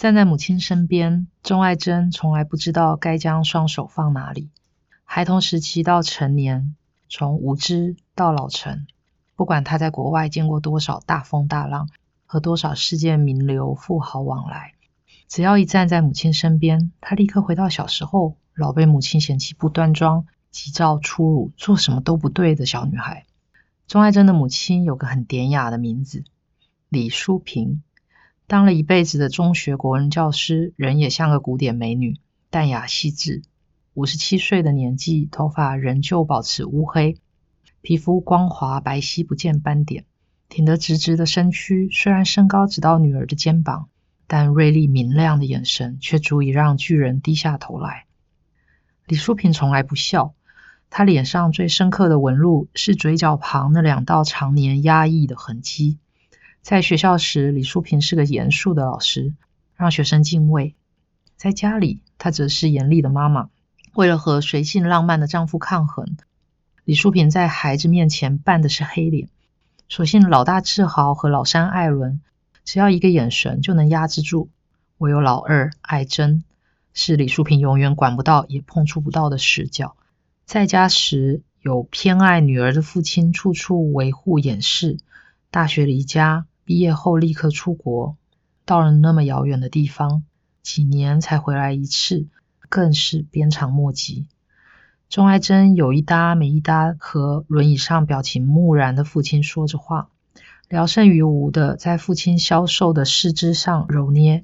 站在母亲身边，钟爱珍从来不知道该将双手放哪里。孩童时期到成年，从无知到老成，不管他在国外见过多少大风大浪，和多少世界名流富豪往来，只要一站在母亲身边，他立刻回到小时候，老被母亲嫌弃不端庄、急躁粗鲁、做什么都不对的小女孩。钟爱珍的母亲有个很典雅的名字，李淑萍。当了一辈子的中学国文教师，人也像个古典美女，淡雅细致。五十七岁的年纪，头发仍旧保持乌黑，皮肤光滑白皙，不见斑点。挺得直直的身躯，虽然身高只到女儿的肩膀，但锐利明亮的眼神却足以让巨人低下头来。李淑萍从来不笑，她脸上最深刻的纹路是嘴角旁那两道常年压抑的痕迹。在学校时，李淑萍是个严肃的老师，让学生敬畏；在家里，她则是严厉的妈妈。为了和随性浪漫的丈夫抗衡，李淑萍在孩子面前扮的是黑脸。所幸老大志豪和老三艾伦，只要一个眼神就能压制住。唯有老二艾珍，是李淑萍永远管不到也碰触不到的死角。在家时，有偏爱女儿的父亲处处维护掩饰。大学离家。毕业后立刻出国，到了那么遥远的地方，几年才回来一次，更是鞭长莫及。钟爱珍有一搭没一搭和轮椅上表情木然的父亲说着话，聊胜于无的在父亲消瘦的四肢上揉捏。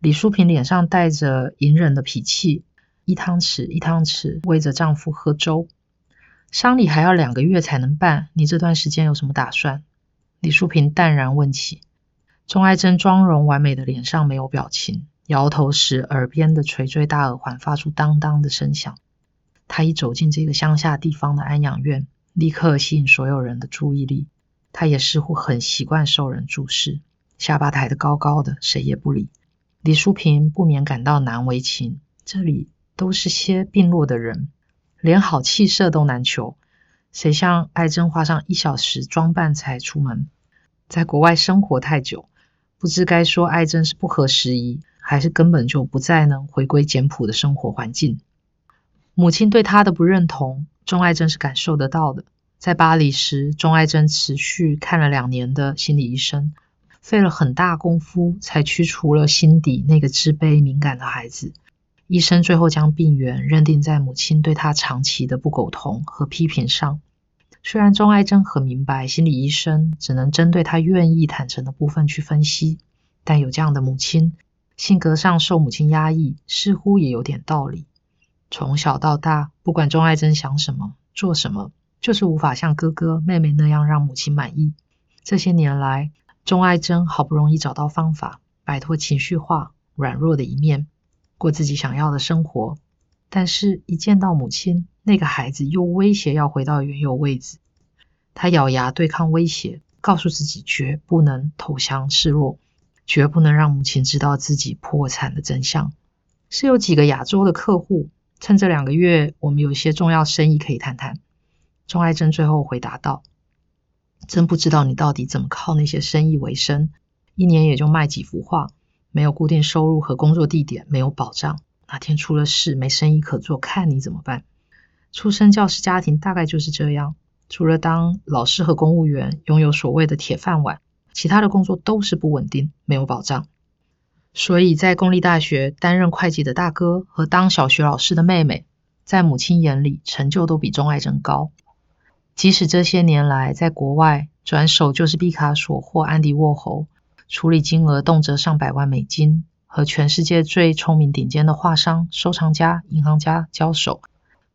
李淑萍脸上带着隐忍的脾气，一汤匙一汤匙喂着丈夫喝粥。丧礼还要两个月才能办，你这段时间有什么打算？李淑萍淡然问起，钟爱珍妆容完美的脸上没有表情，摇头时耳边的垂坠大耳环发出当当的声响。她一走进这个乡下地方的安养院，立刻吸引所有人的注意力。她也似乎很习惯受人注视，下巴抬得高高的，谁也不理。李淑萍不免感到难为情，这里都是些病弱的人，连好气色都难求。谁像爱珍花上一小时装扮才出门，在国外生活太久，不知该说爱珍是不合时宜，还是根本就不再能回归简朴的生活环境。母亲对她的不认同，钟爱珍是感受得到的。在巴黎时，钟爱珍持续看了两年的心理医生，费了很大功夫才驱除了心底那个自卑敏感的孩子。医生最后将病源认定在母亲对他长期的不苟同和批评上。虽然钟爱珍很明白，心理医生只能针对他愿意坦诚的部分去分析，但有这样的母亲，性格上受母亲压抑，似乎也有点道理。从小到大，不管钟爱珍想什么、做什么，就是无法像哥哥妹妹那样让母亲满意。这些年来，钟爱珍好不容易找到方法，摆脱情绪化、软弱的一面。过自己想要的生活，但是，一见到母亲，那个孩子又威胁要回到原有位置。他咬牙对抗威胁，告诉自己绝不能投降示弱，绝不能让母亲知道自己破产的真相。是有几个亚洲的客户，趁这两个月，我们有些重要生意可以谈谈。钟爱珍最后回答道：“真不知道你到底怎么靠那些生意为生，一年也就卖几幅画。”没有固定收入和工作地点，没有保障。哪天出了事，没生意可做，看你怎么办。出生教师家庭大概就是这样，除了当老师和公务员拥有所谓的铁饭碗，其他的工作都是不稳定，没有保障。所以在公立大学担任会计的大哥和当小学老师的妹妹，在母亲眼里成就都比钟爱珍高。即使这些年来在国外，转手就是毕卡索或安迪沃侯。处理金额动辄上百万美金，和全世界最聪明顶尖的画商、收藏家、银行家交手，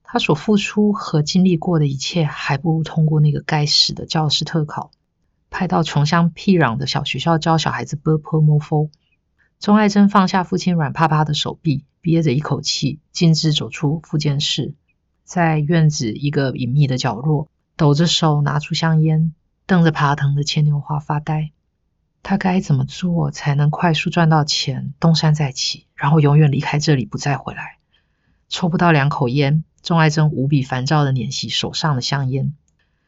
他所付出和经历过的一切，还不如通过那个该死的教师特考，派到穷乡僻壤的小学校教小孩子 b p m f。钟爱珍放下父亲软趴趴的手臂，憋着一口气，径自走出复健室，在院子一个隐秘的角落，抖着手拿出香烟，瞪着爬藤的牵牛花发呆。他该怎么做才能快速赚到钱，东山再起，然后永远离开这里，不再回来？抽不到两口烟，钟爱珍无比烦躁的捻起手上的香烟，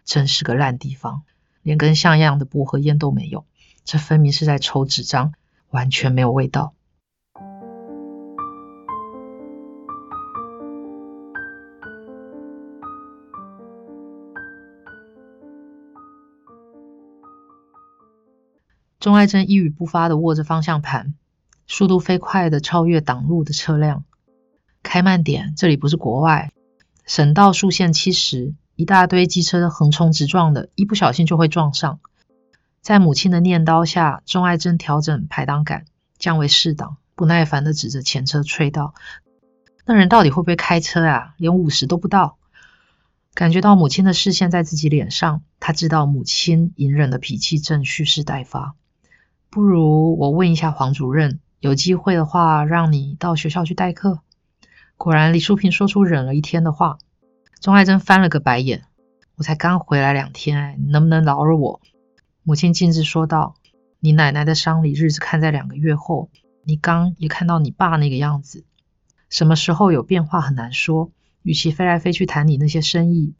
真是个烂地方，连根像样的薄荷烟都没有。这分明是在抽纸张，完全没有味道。钟爱珍一语不发的握着方向盘，速度飞快的超越挡路的车辆。开慢点，这里不是国外。省道速限七十，一大堆机车横冲直撞的，一不小心就会撞上。在母亲的念叨下，钟爱珍调整排档杆，降为四档，不耐烦的指着前车吹道：“那人到底会不会开车啊？连五十都不到。”感觉到母亲的视线在自己脸上，他知道母亲隐忍的脾气正蓄势待发。不如我问一下黄主任，有机会的话，让你到学校去代课。果然，李淑萍说出忍了一天的话。钟爱珍翻了个白眼：“我才刚回来两天，你能不能饶了我？”母亲径直说道：“你奶奶的丧礼日子看在两个月后，你刚也看到你爸那个样子。什么时候有变化很难说。与其飞来飞去谈你那些生意，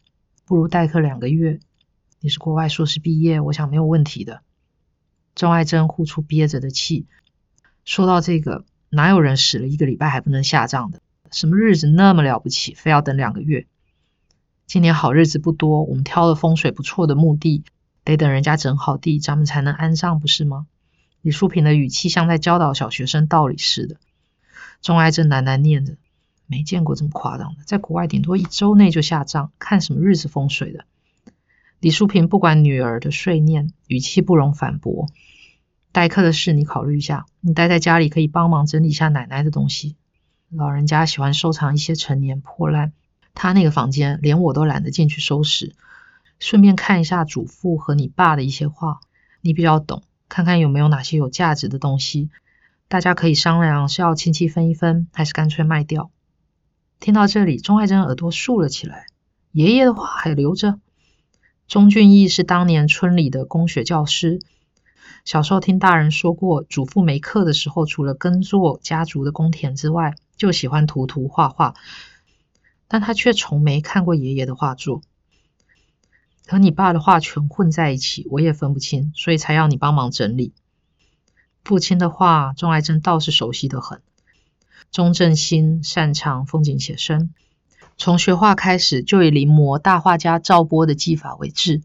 不如代课两个月。你是国外硕士毕业，我想没有问题的。”钟爱珍呼出憋着的气，说到这个，哪有人死了一个礼拜还不能下葬的？什么日子那么了不起，非要等两个月？今年好日子不多，我们挑了风水不错的墓地，得等人家整好地，咱们才能安葬，不是吗？李淑萍的语气像在教导小学生道理似的。钟爱珍喃喃念着：“没见过这么夸张的，在国外顶多一周内就下葬，看什么日子风水的。”李淑萍不管女儿的碎念，语气不容反驳：“代课的事你考虑一下，你待在家里可以帮忙整理一下奶奶的东西。”老人家喜欢收藏一些陈年破烂，他那个房间连我都懒得进去收拾。顺便看一下祖父和你爸的一些画，你比较懂，看看有没有哪些有价值的东西。大家可以商量是要亲戚分一分，还是干脆卖掉。听到这里，钟爱珍耳朵竖了起来。爷爷的话还留着。钟俊义是当年村里的工学教师。小时候听大人说过，祖父没课的时候，除了耕作家族的公田之外，就喜欢涂涂画画。但他却从没看过爷爷的画作，和你爸的画全混在一起，我也分不清，所以才要你帮忙整理。父亲的画，钟爱珍倒是熟悉的很。钟正兴擅长风景写生，从学画开始就以临摹大画家赵波的技法为志。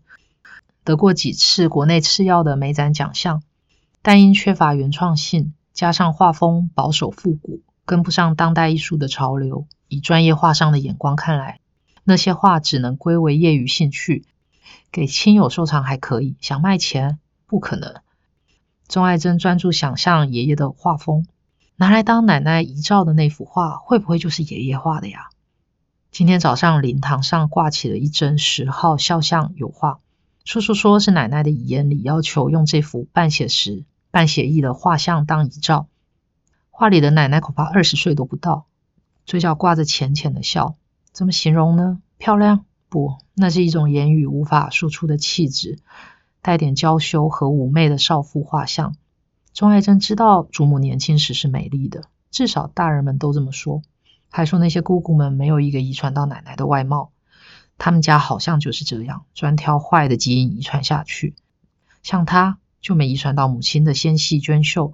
得过几次国内次要的美展奖项，但因缺乏原创性，加上画风保守复古，跟不上当代艺术的潮流。以专业画上的眼光看来，那些画只能归为业余兴趣，给亲友收藏还可以，想卖钱不可能。钟爱珍专注想象爷爷的画风，拿来当奶奶遗照的那幅画，会不会就是爷爷画的呀？今天早上灵堂上挂起了一帧十号肖像油画。叔叔说是奶奶的遗言里要求用这幅半写实半写意的画像当遗照。画里的奶奶恐怕二十岁都不到，嘴角挂着浅浅的笑。怎么形容呢？漂亮？不，那是一种言语无法说出的气质，带点娇羞和妩媚的少妇画像。钟爱珍知道祖母年轻时是美丽的，至少大人们都这么说，还说那些姑姑们没有一个遗传到奶奶的外貌。他们家好像就是这样，专挑坏的基因遗传下去。像他就没遗传到母亲的纤细娟秀、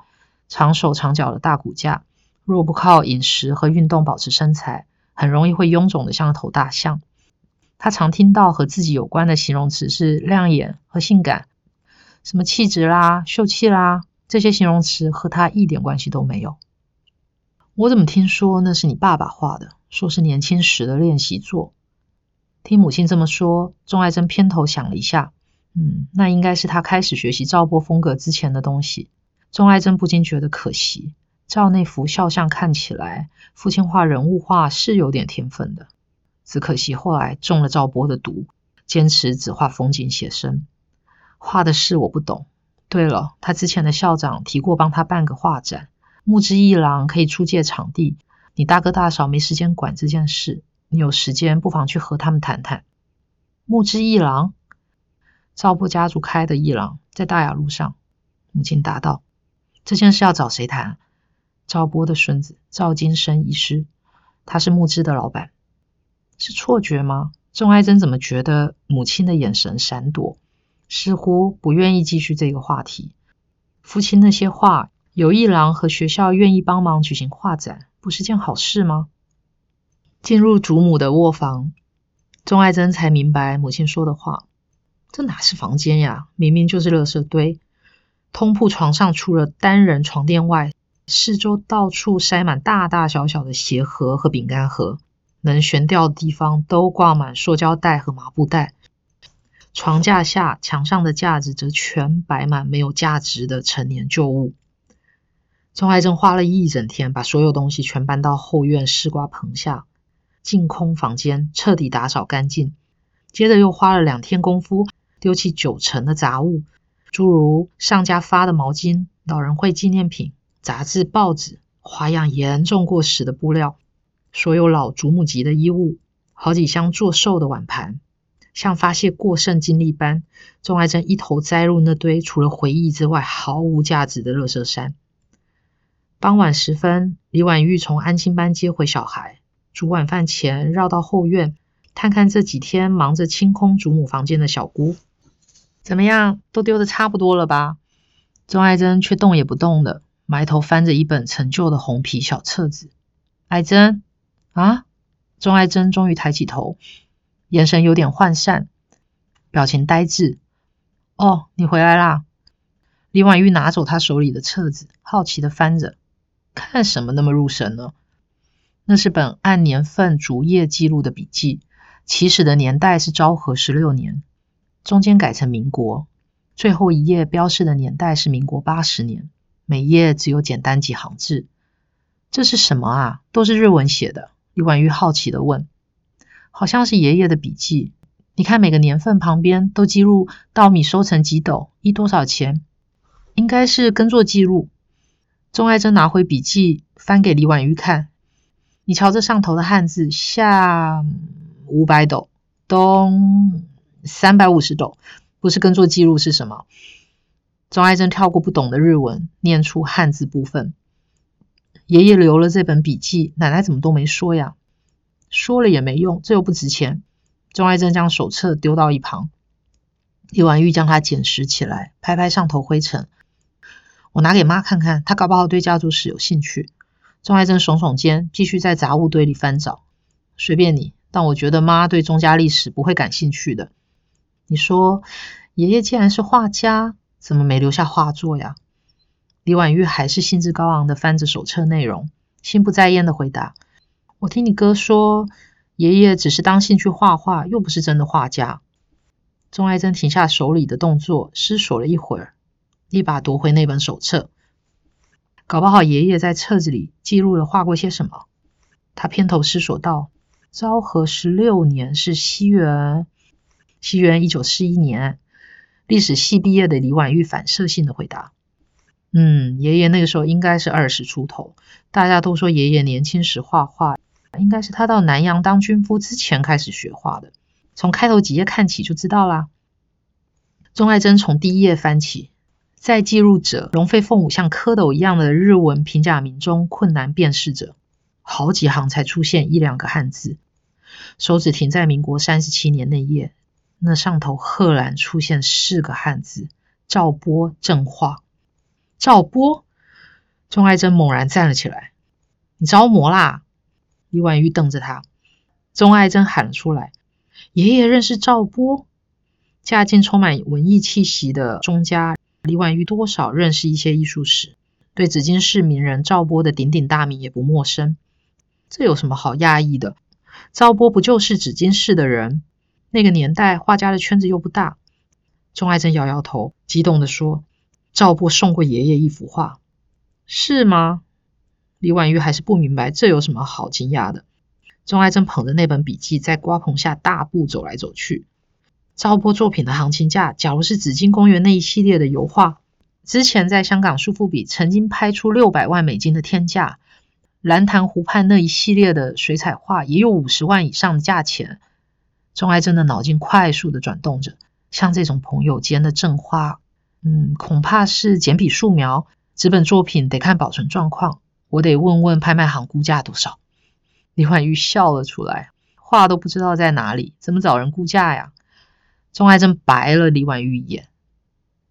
长手长脚的大骨架。若不靠饮食和运动保持身材，很容易会臃肿的像头大象。他常听到和自己有关的形容词是亮眼和性感，什么气质啦、秀气啦，这些形容词和他一点关系都没有。我怎么听说那是你爸爸画的？说是年轻时的练习作。听母亲这么说，钟爱珍偏头想了一下，嗯，那应该是他开始学习赵波风格之前的东西。钟爱珍不禁觉得可惜，照那幅肖像看起来，父亲画人物画是有点天分的，只可惜后来中了赵波的毒，坚持只画风景写生。画的事我不懂。对了，他之前的校长提过帮他办个画展，木之一郎可以出借场地，你大哥大嫂没时间管这件事。你有时间，不妨去和他们谈谈。木之一郎，赵波家族开的一郎，在大雅路上。母亲答道：“这件事要找谁谈？”赵波的孙子赵金生医师，他是木之的老板。是错觉吗？钟爱珍怎么觉得母亲的眼神闪躲，似乎不愿意继续这个话题？父亲那些话，有一郎和学校愿意帮忙举行画展，不是件好事吗？进入祖母的卧房，钟爱珍才明白母亲说的话。这哪是房间呀？明明就是垃圾堆。通铺床上除了单人床垫外，四周到处塞满大大小小的鞋盒和饼干盒，能悬吊的地方都挂满塑胶袋和麻布袋。床架下、墙上的架子则全摆满没有价值的陈年旧物。钟爱珍花了一整天，把所有东西全搬到后院丝瓜棚下，净空房间，彻底打扫干净。接着又花了两天功夫，丢弃九成的杂物，诸如上家发的毛巾、老人会纪念品。杂志、报纸，花样严重过时的布料，所有老祖母级的衣物，好几箱做寿的碗盘，像发泄过剩精力般，钟爱珍一头栽入那堆除了回忆之外毫无价值的垃圾山。傍晚时分，李婉玉从安亲班接回小孩，煮晚饭前绕到后院，看看这几天忙着清空祖母房间的小姑，怎么样？都丢的差不多了吧？钟爱珍却动也不动的。埋头翻着一本陈旧的红皮小册子，爱珍啊，钟爱珍终于抬起头，眼神有点涣散，表情呆滞。哦，你回来啦！李婉玉拿走他手里的册子，好奇的翻着，看什么那么入神呢？那是本按年份逐页记录的笔记，起始的年代是昭和十六年，中间改成民国，最后一页标示的年代是民国八十年。每页只有简单几行字，这是什么啊？都是日文写的。李婉玉好奇的问：“好像是爷爷的笔记。你看每个年份旁边都记录稻米收成几斗，一多少钱？应该是耕作记录。”钟爱珍拿回笔记，翻给李婉玉看：“你瞧这上头的汉字，夏五百斗，冬三百五十斗，不是耕作记录是什么？”钟爱珍跳过不懂的日文，念出汉字部分。爷爷留了这本笔记，奶奶怎么都没说呀？说了也没用，这又不值钱。钟爱珍将手册丢到一旁，李婉玉将它捡拾起来，拍拍上头灰尘。我拿给妈看看，她搞不好对家族史有兴趣。钟爱珍耸耸肩，继续在杂物堆里翻找。随便你，但我觉得妈对钟家历史不会感兴趣的。你说，爷爷既然是画家。怎么没留下画作呀？李婉玉还是兴致高昂的翻着手册内容，心不在焉的回答：“我听你哥说，爷爷只是当兴趣画画，又不是真的画家。”钟爱珍停下手里的动作，思索了一会儿，一把夺回那本手册。搞不好爷爷在册子里记录了画过些什么。他偏头思索道：“昭和十六年是西元，西元一九四一年。”历史系毕业的李婉玉反射性的回答：“嗯，爷爷那个时候应该是二十出头。大家都说爷爷年轻时画画，应该是他到南洋当军夫之前开始学画的。从开头几页看起就知道啦。”钟爱珍从第一页翻起，在记录者龙飞凤舞像蝌蚪一样的日文平假名中困难辨识着，好几行才出现一两个汉字。手指停在民国三十七年那页。那上头赫然出现四个汉字：“赵波正画。”赵波，钟爱珍猛然站了起来：“你着魔啦！”李婉玉瞪着他。钟爱珍喊了出来：“爷爷认识赵波？”嫁进充满文艺气息的钟家，李婉玉多少认识一些艺术史，对紫金市名人赵波的鼎鼎大名也不陌生。这有什么好讶异的？赵波不就是紫金市的人？那个年代，画家的圈子又不大。钟爱珍摇摇头，激动地说：“赵波送过爷爷一幅画，是吗？”李婉玉还是不明白，这有什么好惊讶的。钟爱珍捧着那本笔记，在瓜棚下大步走来走去。赵波作品的行情价，假如是紫金公园那一系列的油画，之前在香港苏富比曾经拍出六百万美金的天价；蓝潭湖畔那一系列的水彩画，也有五十万以上的价钱。钟爱珍的脑筋快速的转动着，像这种朋友间的正话，嗯，恐怕是简笔素描，纸本作品得看保存状况，我得问问拍卖行估价多少。李婉玉笑了出来，画都不知道在哪里，怎么找人估价呀？钟爱珍白了李婉玉一眼，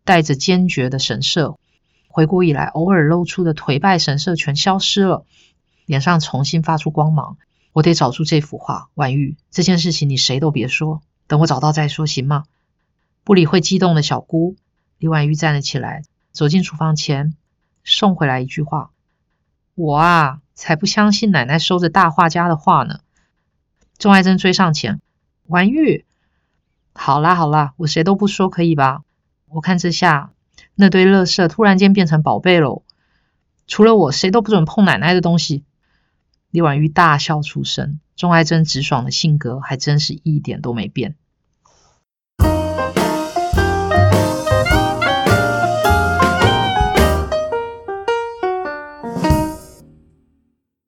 带着坚决的神色，回国以来偶尔露出的颓败神色全消失了，脸上重新发出光芒。我得找出这幅画，婉玉，这件事情你谁都别说，等我找到再说，行吗？不理会激动的小姑，李婉玉站了起来，走进厨房前，送回来一句话：“我啊，才不相信奶奶收着大画家的画呢。”钟爱珍追上前：“婉玉，好啦好啦，我谁都不说，可以吧？我看这下那堆乐色突然间变成宝贝喽！除了我，谁都不准碰奶奶的东西。”李婉玉大笑出声。钟爱珍直爽的性格还真是一点都没变。